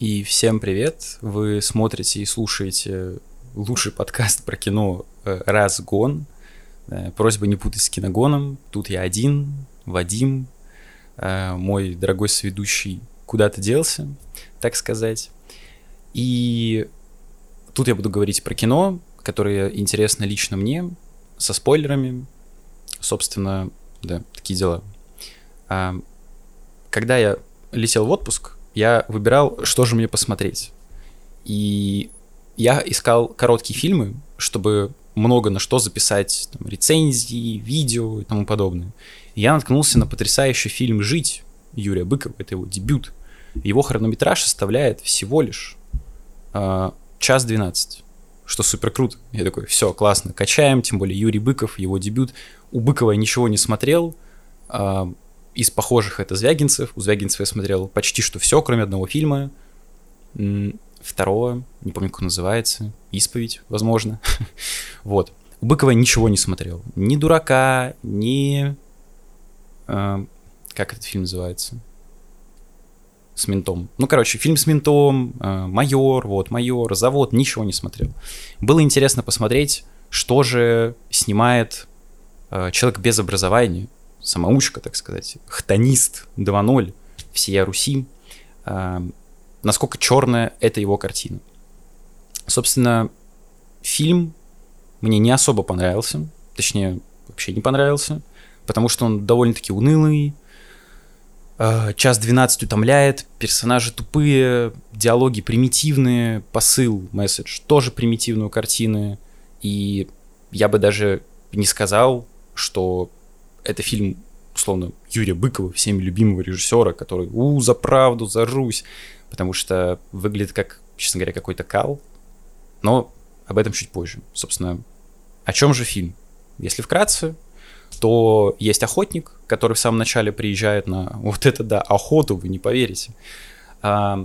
И всем привет! Вы смотрите и слушаете лучший подкаст про кино э, «Разгон». Э, просьба не путать с киногоном. Тут я один, Вадим, э, мой дорогой сведущий куда-то делся, так сказать. И тут я буду говорить про кино, которое интересно лично мне, со спойлерами. Собственно, да, такие дела. А, когда я летел в отпуск, я выбирал, что же мне посмотреть. И я искал короткие фильмы, чтобы много на что записать там, рецензии, видео и тому подобное. И я наткнулся на потрясающий фильм «Жить» Юрия Быкова, это его дебют. Его хронометраж составляет всего лишь э, час 12, что супер круто. Я такой, все, классно, качаем, тем более Юрий Быков, его дебют. У Быкова я ничего не смотрел, э, из похожих это Звягинцев. У Звягинцева я смотрел почти что все, кроме одного фильма. Второго, не помню, как он называется. Исповедь, возможно. вот. У Быкова ничего не смотрел. Ни дурака, ни... Э, как этот фильм называется? С ментом. Ну, короче, фильм с ментом, э, майор, вот, майор, завод, ничего не смотрел. Было интересно посмотреть, что же снимает э, человек без образования, самоучка, так сказать, хтонист 2.0 всея Руси, э, насколько черная это его картина. Собственно, фильм мне не особо понравился, точнее, вообще не понравился, потому что он довольно-таки унылый, э, час 12 утомляет, персонажи тупые, диалоги примитивные, посыл, месседж тоже примитивные у картины, и я бы даже не сказал, что это фильм, условно, Юрия Быкова, всеми любимого режиссера, который, у, за правду, за Русь, потому что выглядит как, честно говоря, какой-то кал, но об этом чуть позже. Собственно, о чем же фильм? Если вкратце, то есть охотник, который в самом начале приезжает на вот это да, охоту, вы не поверите, а,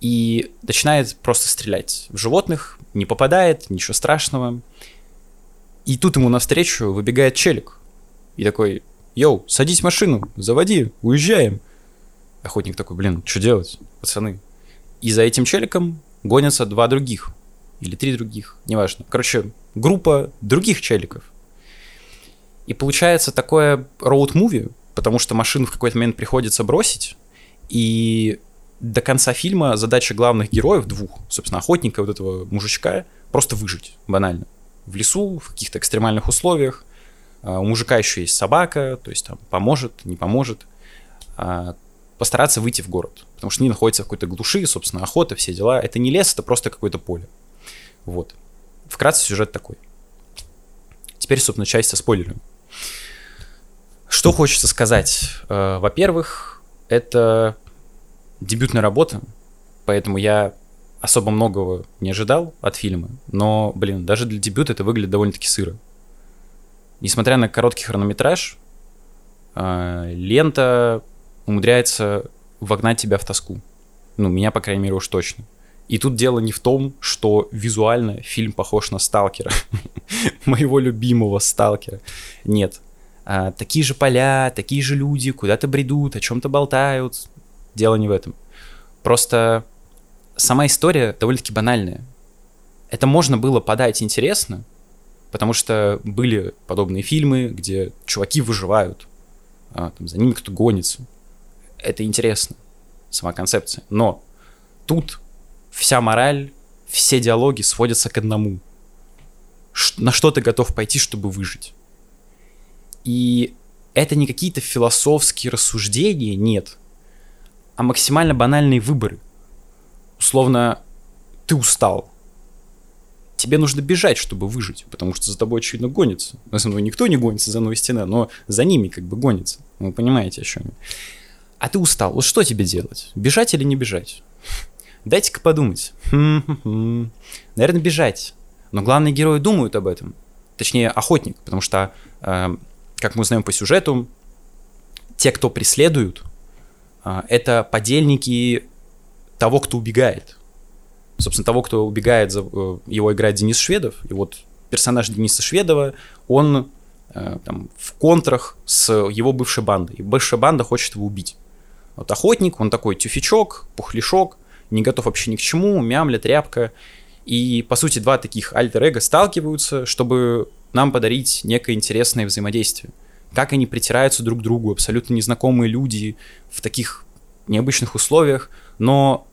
и начинает просто стрелять в животных, не попадает, ничего страшного. И тут ему навстречу выбегает челик, и такой, йоу, садись в машину, заводи, уезжаем. Охотник такой, блин, что делать, пацаны? И за этим челиком гонятся два других. Или три других, неважно. Короче, группа других челиков. И получается такое роуд-муви, потому что машину в какой-то момент приходится бросить, и до конца фильма задача главных героев, двух, собственно, охотника, вот этого мужичка, просто выжить, банально. В лесу, в каких-то экстремальных условиях, у мужика еще есть собака, то есть там поможет, не поможет. А, постараться выйти в город, потому что они находятся в какой-то глуши, собственно, охота, все дела. Это не лес, это просто какое-то поле. Вот. Вкратце сюжет такой. Теперь, собственно, часть со спойлерами. Что хочется сказать? Э, во-первых, это дебютная работа, поэтому я особо многого не ожидал от фильма, но, блин, даже для дебюта это выглядит довольно-таки сыро несмотря на короткий хронометраж, э, лента умудряется вогнать тебя в тоску. Ну, меня, по крайней мере, уж точно. И тут дело не в том, что визуально фильм похож на Сталкера, моего любимого Сталкера. Нет. А, такие же поля, такие же люди, куда-то бредут, о чем-то болтают. Дело не в этом. Просто сама история довольно-таки банальная. Это можно было подать интересно, Потому что были подобные фильмы, где чуваки выживают, а, там, за ними кто-то гонится. Это интересно, сама концепция. Но тут вся мораль, все диалоги сводятся к одному. Ш- на что ты готов пойти, чтобы выжить? И это не какие-то философские рассуждения, нет, а максимально банальные выборы. Условно, ты устал, тебе нужно бежать, чтобы выжить, потому что за тобой, очевидно, гонится. За мной никто не гонится, за мной стена, но за ними как бы гонится. Вы понимаете, о чем я. А ты устал. Вот что тебе делать? Бежать или не бежать? Дайте-ка подумать. Наверное, бежать. Но главные герои думают об этом. Точнее, охотник, потому что, э, как мы знаем по сюжету, те, кто преследуют, э, это подельники того, кто убегает собственно, того, кто убегает, за, э, его играет Денис Шведов, и вот персонаж Дениса Шведова, он э, там, в контрах с его бывшей бандой, и бывшая банда хочет его убить. Вот охотник, он такой тюфячок, пухляшок, не готов вообще ни к чему, мямля, тряпка. И, по сути, два таких альтер-эго сталкиваются, чтобы нам подарить некое интересное взаимодействие. Как они притираются друг к другу, абсолютно незнакомые люди в таких необычных условиях, но,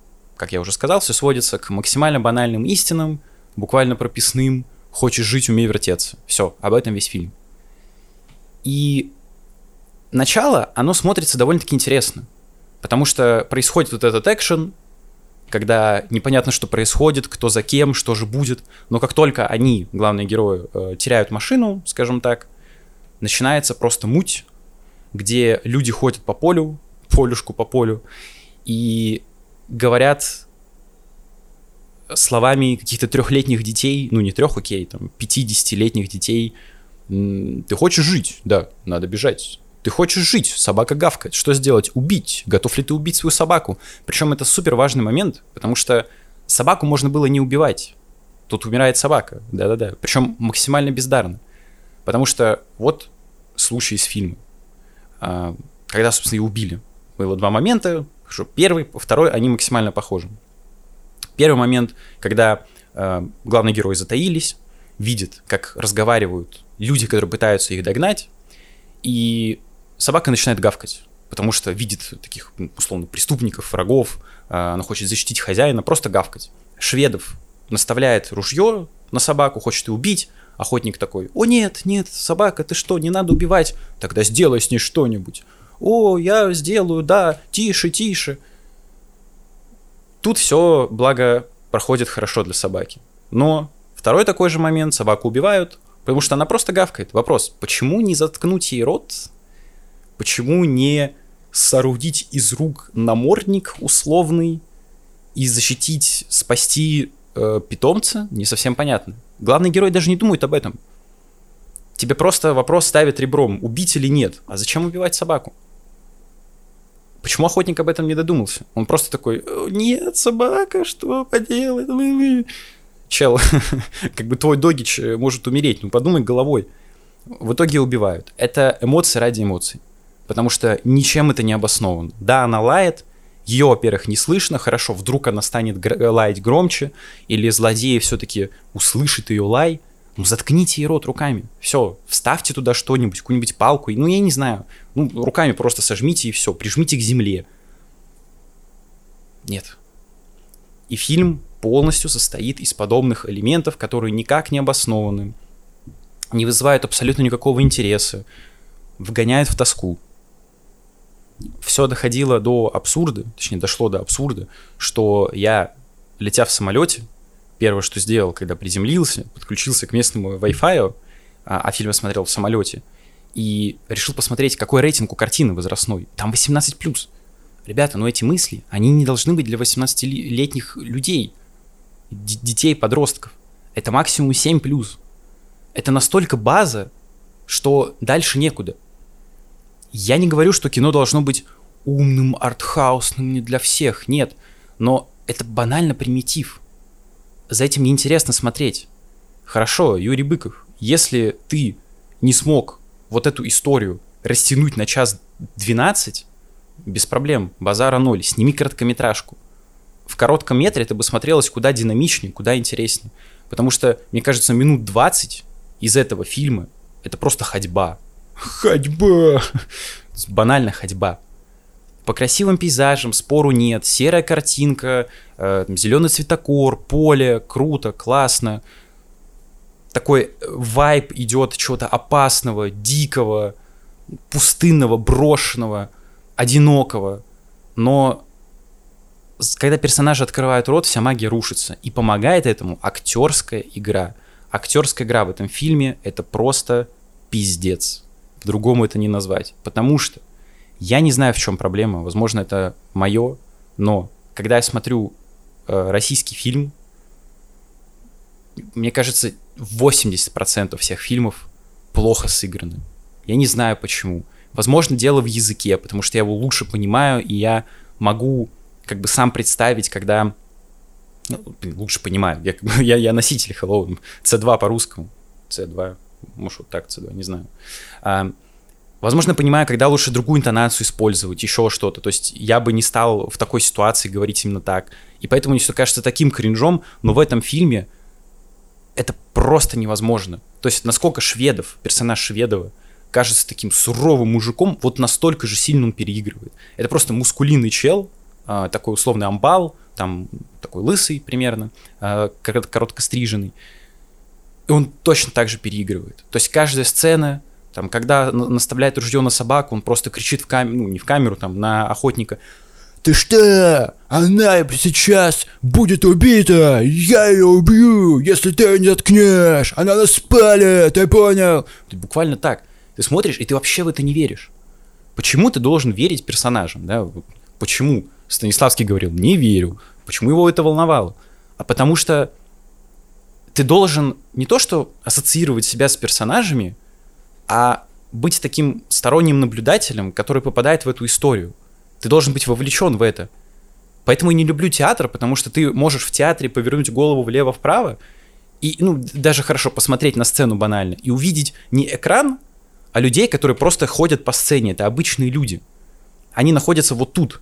как я уже сказал, все сводится к максимально банальным истинам, буквально прописным, хочешь жить, умей вертеться. Все, об этом весь фильм. И начало, оно смотрится довольно-таки интересно, потому что происходит вот этот экшен, когда непонятно, что происходит, кто за кем, что же будет, но как только они, главные герои, э, теряют машину, скажем так, начинается просто муть, где люди ходят по полю, полюшку по полю, и говорят словами каких-то трехлетних детей, ну не трех, окей, там, 50-летних детей, ты хочешь жить? Да, надо бежать. Ты хочешь жить, собака гавкает. Что сделать? Убить. Готов ли ты убить свою собаку? Причем это супер важный момент, потому что собаку можно было не убивать. Тут умирает собака. Да-да-да. Причем максимально бездарно. Потому что вот случай из фильма. Когда, собственно, ее убили. Было два момента. Первый, второй, они максимально похожи. Первый момент, когда э, главные герои затаились, видят, как разговаривают люди, которые пытаются их догнать, и собака начинает гавкать, потому что видит таких, ну, условно, преступников, врагов, э, она хочет защитить хозяина, просто гавкать. Шведов наставляет ружье на собаку, хочет ее убить, охотник такой, о нет, нет, собака, ты что, не надо убивать, тогда сделай с ней что-нибудь. О, я сделаю, да, тише, тише. Тут все, благо, проходит хорошо для собаки. Но второй такой же момент, собаку убивают, потому что она просто гавкает. Вопрос, почему не заткнуть ей рот? Почему не соорудить из рук намордник условный и защитить, спасти э, питомца? Не совсем понятно. Главный герой даже не думает об этом. Тебе просто вопрос ставит ребром, убить или нет. А зачем убивать собаку? Почему охотник об этом не додумался? Он просто такой, нет, собака, что поделать? Чел, как бы твой догич э, может умереть, ну подумай головой. В итоге убивают. Это эмоции ради эмоций. Потому что ничем это не обосновано. Да, она лает, ее, во-первых, не слышно, хорошо, вдруг она станет гр- лаять громче, или злодей все-таки услышит ее лай, ну, заткните ей рот руками. Все, вставьте туда что-нибудь, какую-нибудь палку. Ну, я не знаю. Ну, руками просто сожмите и все, прижмите к земле. Нет. И фильм полностью состоит из подобных элементов, которые никак не обоснованы, не вызывают абсолютно никакого интереса, вгоняют в тоску. Все доходило до абсурда, точнее, дошло до абсурда, что я, летя в самолете, первое, что сделал, когда приземлился, подключился к местному Wi-Fi, а, а фильм смотрел в самолете, и решил посмотреть, какой рейтинг у картины возрастной. Там 18+. Ребята, ну эти мысли, они не должны быть для 18-летних людей, детей, подростков. Это максимум 7+. Это настолько база, что дальше некуда. Я не говорю, что кино должно быть умным, артхаусным, не для всех, нет. Но это банально примитив за этим неинтересно смотреть. Хорошо, Юрий Быков, если ты не смог вот эту историю растянуть на час 12, без проблем, базара ноль, сними короткометражку. В коротком метре это бы смотрелось куда динамичнее, куда интереснее. Потому что, мне кажется, минут 20 из этого фильма это просто ходьба. Ходьба! Банально ходьба. По красивым пейзажам спору нет. Серая картинка, э, зеленый цветокор, поле, круто, классно. Такой вайб идет чего-то опасного, дикого, пустынного, брошенного, одинокого. Но когда персонажи открывают рот, вся магия рушится. И помогает этому актерская игра. Актерская игра в этом фильме это просто пиздец. По-другому это не назвать. Потому что я не знаю, в чем проблема. Возможно, это мое, но когда я смотрю э, российский фильм, мне кажется, 80% всех фильмов плохо сыграны. Я не знаю почему. Возможно, дело в языке, потому что я его лучше понимаю, и я могу как бы сам представить, когда... Ну, лучше понимаю. Я, я, я носитель Hello, C2 по-русскому. C2, может, вот так C2, не знаю. А, Возможно, понимаю, когда лучше другую интонацию использовать, еще что-то. То есть я бы не стал в такой ситуации говорить именно так. И поэтому мне все кажется таким кринжом, но в этом фильме это просто невозможно. То есть насколько Шведов, персонаж Шведова, кажется таким суровым мужиком, вот настолько же сильно он переигрывает. Это просто мускулинный чел, а, такой условный амбал, там такой лысый примерно, а, коротко стриженный. И он точно так же переигрывает. То есть каждая сцена, там, когда наставляет ружье на собаку, он просто кричит в камеру, ну, не в камеру, там, на охотника. Ты что? Она сейчас будет убита! Я ее убью, если ты не заткнешь! Она нас спалит, ты понял? Ты буквально так. Ты смотришь, и ты вообще в это не веришь. Почему ты должен верить персонажам, да? Почему? Станиславский говорил, не верю. Почему его это волновало? А потому что ты должен не то что ассоциировать себя с персонажами, а быть таким сторонним наблюдателем, который попадает в эту историю. Ты должен быть вовлечен в это. Поэтому я не люблю театр, потому что ты можешь в театре повернуть голову влево-вправо и, ну, даже хорошо посмотреть на сцену банально и увидеть не экран, а людей, которые просто ходят по сцене. Это обычные люди. Они находятся вот тут,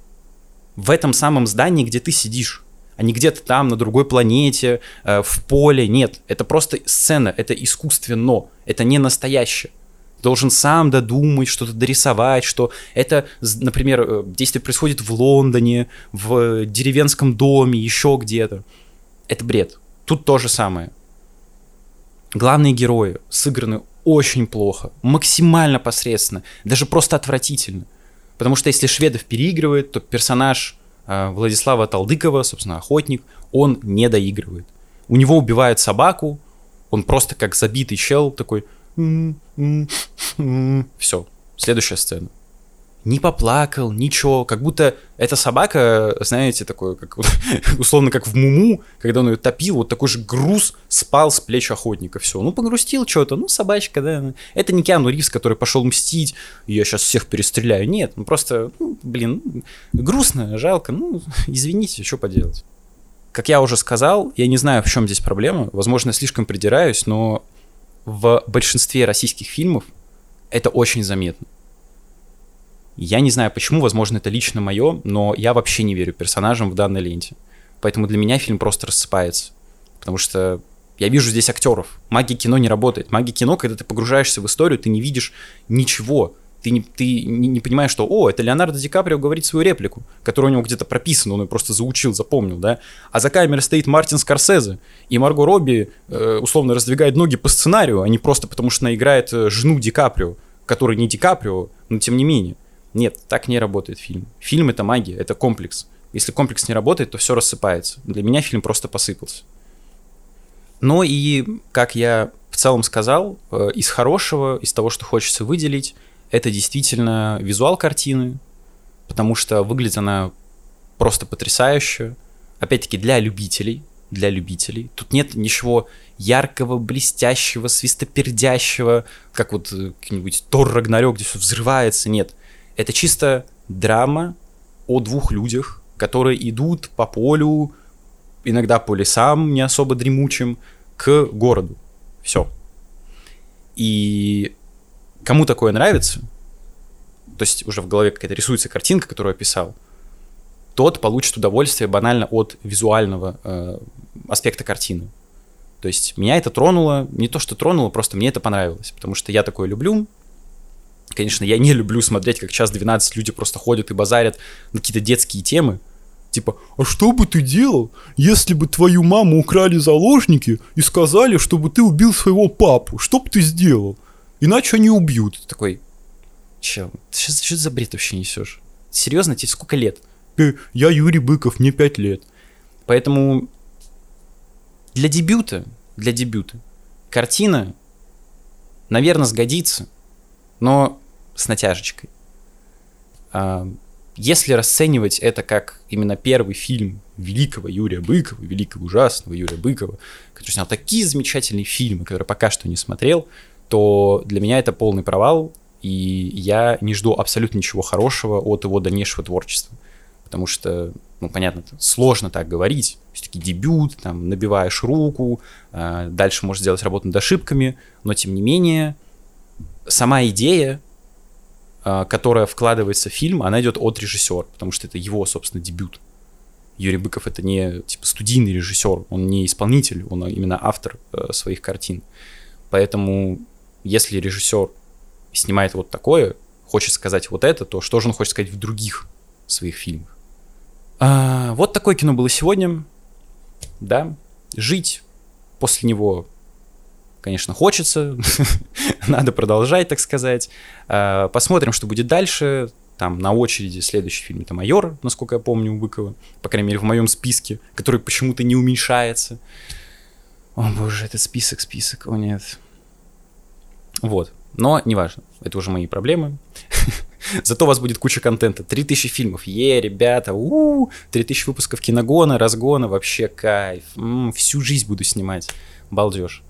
в этом самом здании, где ты сидишь а не где-то там, на другой планете, э, в поле. Нет, это просто сцена, это искусственно, это не настоящее должен сам додумать, что-то дорисовать, что это, например, э, действие происходит в Лондоне, в деревенском доме, еще где-то. Это бред. Тут то же самое. Главные герои сыграны очень плохо, максимально посредственно, даже просто отвратительно. Потому что если Шведов переигрывает, то персонаж э, Владислава Талдыкова, собственно, охотник, он не доигрывает. У него убивают собаку, он просто как забитый чел такой... Все, следующая сцена. Не поплакал, ничего, как будто эта собака, знаете, такой, как условно, как в Муму, когда он ее топил, вот такой же груз спал с плеч охотника, все, ну, погрустил что-то, ну, собачка, да, это не Киану Ривз, который пошел мстить, я сейчас всех перестреляю, нет, ну, просто, ну, блин, грустно, жалко, ну, извините, что поделать. Как я уже сказал, я не знаю, в чем здесь проблема, возможно, слишком придираюсь, но в большинстве российских фильмов это очень заметно. Я не знаю почему, возможно, это лично мое, но я вообще не верю персонажам в данной ленте. Поэтому для меня фильм просто рассыпается. Потому что я вижу здесь актеров. Магия кино не работает. Магия кино, когда ты погружаешься в историю, ты не видишь ничего. Ты не, ты не, понимаешь, что, о, это Леонардо Ди Каприо говорит свою реплику, которая у него где-то прописана, он ее просто заучил, запомнил, да. А за камерой стоит Мартин Скорсезе, и Марго Робби э, условно раздвигает ноги по сценарию, а не просто потому, что она играет э, жену Ди Каприо, который не Ди Каприо, но тем не менее. Нет, так не работает фильм. Фильм это магия, это комплекс. Если комплекс не работает, то все рассыпается. Для меня фильм просто посыпался. Но и, как я в целом сказал, э, из хорошего, из того, что хочется выделить, это действительно визуал картины, потому что выглядит она просто потрясающе. Опять-таки для любителей, для любителей. Тут нет ничего яркого, блестящего, свистопердящего, как вот э, какой-нибудь Тор Рагнарёк, где все взрывается. Нет. Это чисто драма о двух людях, которые идут по полю, иногда по лесам не особо дремучим, к городу. Все. И кому такое нравится, то есть уже в голове какая-то рисуется картинка, которую я писал, тот получит удовольствие банально от визуального э, аспекта картины. То есть меня это тронуло, не то что тронуло, просто мне это понравилось, потому что я такое люблю, Конечно, я не люблю смотреть, как час 12 люди просто ходят и базарят на какие-то детские темы. Типа, а что бы ты делал, если бы твою маму украли заложники и сказали, чтобы ты убил своего папу? Что бы ты сделал? Иначе они убьют. Ты такой, чел, ты что, что за бред вообще несешь? Серьезно, тебе сколько лет? Я Юрий Быков, мне 5 лет. Поэтому для дебюта, для дебюта, картина, наверное, сгодится, но с натяжечкой. А, если расценивать это как именно первый фильм великого Юрия Быкова, великого ужасного Юрия Быкова, который снял такие замечательные фильмы, которые пока что не смотрел, то для меня это полный провал, и я не жду абсолютно ничего хорошего от его дальнейшего творчества. Потому что, ну, понятно, сложно так говорить. Все-таки дебют, там, набиваешь руку, а, дальше можешь сделать работу над ошибками, но тем не менее, сама идея э, которая вкладывается в фильм, она идет от режиссера, потому что это его, собственно, дебют. Юрий Быков это не типа студийный режиссер, он не исполнитель, он именно автор э, своих картин. Поэтому, если режиссер снимает вот такое, хочет сказать вот это, то что же он хочет сказать в других своих фильмах? А, вот такое кино было сегодня. Да, жить после него, конечно, хочется. Надо продолжать, так сказать. А, посмотрим, что будет дальше. Там на очереди следующий фильм это «Майор», насколько я помню, у Быкова. По крайней мере, в моем списке, который почему-то не уменьшается. О боже, этот список, список, о нет. Вот. Но неважно, это уже мои проблемы. Зато у вас будет куча контента. 3000 фильмов. Yeah, ребята, у, -у 3000 выпусков киногона, разгона, вообще кайф. Всю жизнь буду снимать. Балдеж.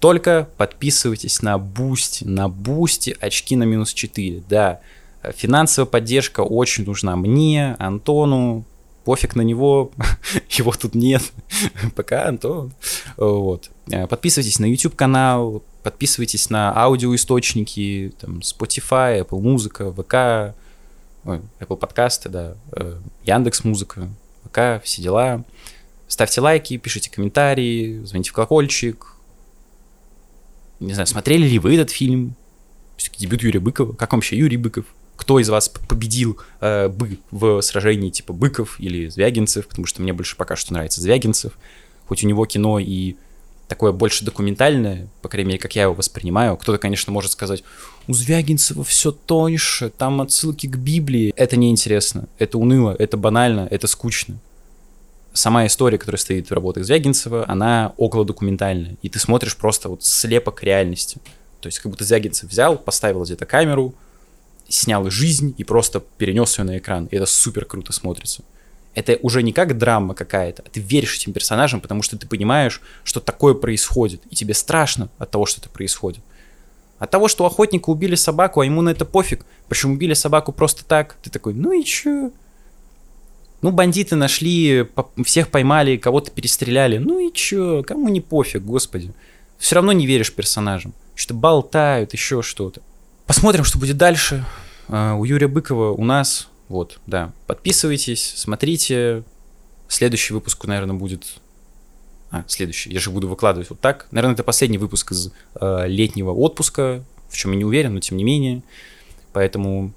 Только подписывайтесь на Boosty. На Boosty очки на минус 4. Да, финансовая поддержка очень нужна мне, Антону. Пофиг на него, его тут нет. Пока, Антон. Вот. Подписывайтесь на YouTube канал, Подписывайтесь на аудиоисточники, там, Spotify, Apple Музыка, ВК, ой, Apple подкасты, да, э, Яндекс Музыка, ВК, все дела. Ставьте лайки, пишите комментарии, звоните в колокольчик. Не знаю, смотрели ли вы этот фильм? Дебют Юрия Быкова. Как вообще Юрий Быков? Кто из вас победил э, бы в сражении типа Быков или Звягинцев? Потому что мне больше пока что нравится Звягинцев. Хоть у него кино и такое больше документальное, по крайней мере, как я его воспринимаю. Кто-то, конечно, может сказать, у Звягинцева все тоньше, там отсылки к Библии. Это неинтересно, это уныло, это банально, это скучно. Сама история, которая стоит в работах Звягинцева, она около документальная, и ты смотришь просто вот слепо к реальности. То есть как будто Звягинцев взял, поставил где-то камеру, снял жизнь и просто перенес ее на экран. И это супер круто смотрится это уже не как драма какая-то, а ты веришь этим персонажам, потому что ты понимаешь, что такое происходит, и тебе страшно от того, что это происходит. От того, что у охотника убили собаку, а ему на это пофиг, причем убили собаку просто так, ты такой, ну и чё? Ну, бандиты нашли, всех поймали, кого-то перестреляли, ну и чё, кому не пофиг, господи. Все равно не веришь персонажам, что-то болтают, еще что-то. Посмотрим, что будет дальше. А, у Юрия Быкова у нас вот, да. Подписывайтесь, смотрите. Следующий выпуск, наверное, будет... А, следующий. Я же буду выкладывать вот так. Наверное, это последний выпуск из э, летнего отпуска, в чем я не уверен, но тем не менее. Поэтому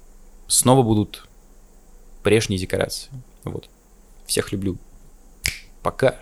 снова будут прежние декорации. Вот. Всех люблю. Пока.